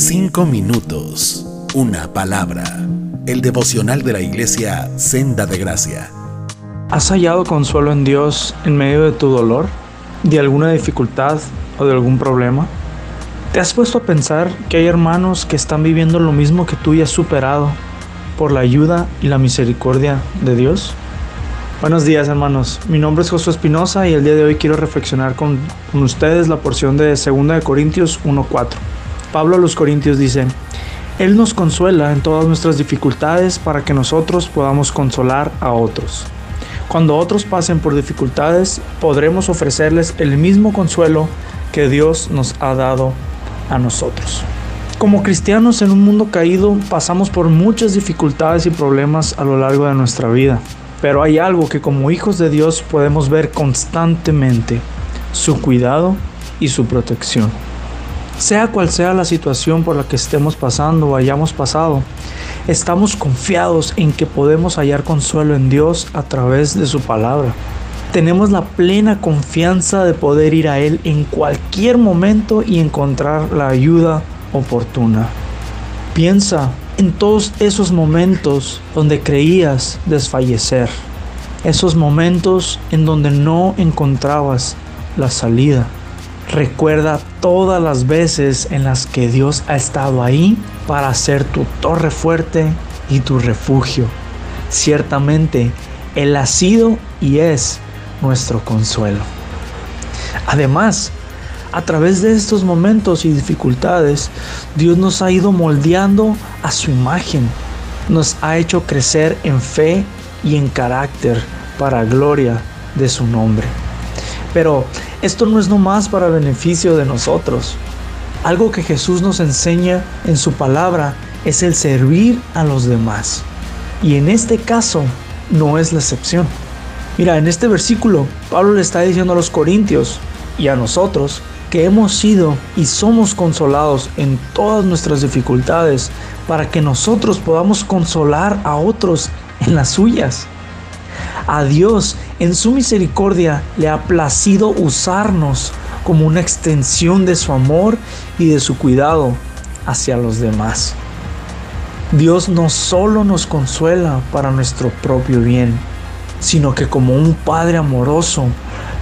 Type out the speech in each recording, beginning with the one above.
Cinco minutos, una palabra. El devocional de la iglesia Senda de Gracia. ¿Has hallado consuelo en Dios en medio de tu dolor, de alguna dificultad o de algún problema? ¿Te has puesto a pensar que hay hermanos que están viviendo lo mismo que tú y has superado por la ayuda y la misericordia de Dios? Buenos días hermanos, mi nombre es Josué Espinosa y el día de hoy quiero reflexionar con, ustedes la porción de 2 de Corintios 1.4. Pablo a los Corintios dice, Él nos consuela en todas nuestras dificultades para que nosotros podamos consolar a otros. Cuando otros pasen por dificultades, podremos ofrecerles el mismo consuelo que Dios nos ha dado a nosotros. Como cristianos en un mundo caído pasamos por muchas dificultades y problemas a lo largo de nuestra vida. Pero hay algo que como hijos de Dios podemos ver constantemente, su cuidado y su protección. Sea cual sea la situación por la que estemos pasando o hayamos pasado, estamos confiados en que podemos hallar consuelo en Dios a través de su palabra. Tenemos la plena confianza de poder ir a Él en cualquier momento y encontrar la ayuda oportuna. Piensa en todos esos momentos donde creías desfallecer, esos momentos en donde no encontrabas la salida. Recuerda todas las veces en las que Dios ha estado ahí para ser tu torre fuerte y tu refugio. Ciertamente, Él ha sido y es nuestro consuelo. Además, a través de estos momentos y dificultades, Dios nos ha ido moldeando a su imagen. Nos ha hecho crecer en fe y en carácter para gloria de su nombre. Pero esto no es nomás para beneficio de nosotros. Algo que Jesús nos enseña en su palabra es el servir a los demás. Y en este caso no es la excepción. Mira, en este versículo Pablo le está diciendo a los corintios y a nosotros que hemos sido y somos consolados en todas nuestras dificultades para que nosotros podamos consolar a otros en las suyas. A Dios en su misericordia le ha placido usarnos como una extensión de su amor y de su cuidado hacia los demás. Dios no solo nos consuela para nuestro propio bien, sino que como un Padre amoroso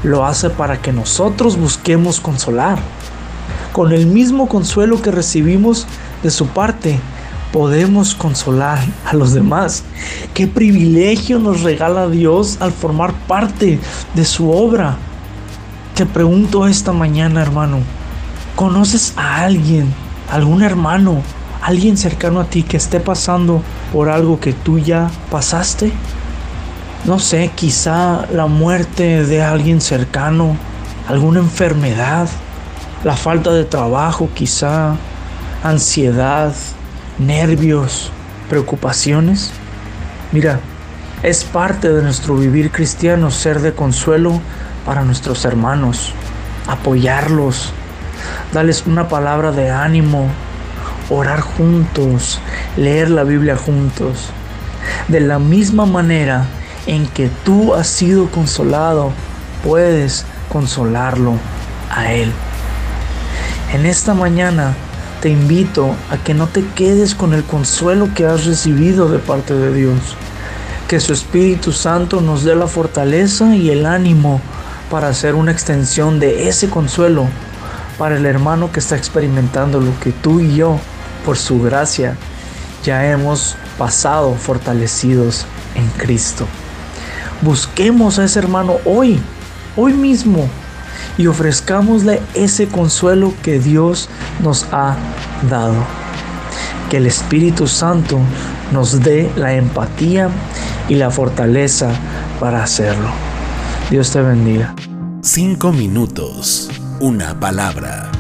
lo hace para que nosotros busquemos consolar. Con el mismo consuelo que recibimos de su parte, podemos consolar a los demás. Qué privilegio nos regala Dios al formar parte de su obra. Te pregunto esta mañana, hermano, ¿conoces a alguien, algún hermano, alguien cercano a ti que esté pasando por algo que tú ya pasaste? no sé, quizá la muerte de alguien cercano, alguna enfermedad, la falta de trabajo, quizá ansiedad, nervios, preocupaciones. Mira, es parte de nuestro vivir cristiano ser de consuelo para nuestros hermanos, apoyarlos, darles una palabra de ánimo, orar juntos, leer la Biblia juntos. De la misma manera en que tú has sido consolado, puedes consolarlo a Él. En esta mañana te invito a que no te quedes con el consuelo que has recibido de parte de Dios. Que su Espíritu Santo nos dé la fortaleza y el ánimo para hacer una extensión de ese consuelo para el hermano que está experimentando lo que tú y yo, por su gracia, ya hemos pasado fortalecidos en Cristo. Busquemos a ese hermano hoy, hoy mismo, y ofrezcámosle ese consuelo que Dios nos ha dado. Que el Espíritu Santo nos dé la empatía y la fortaleza para hacerlo. Dios te bendiga. Cinco minutos, una palabra.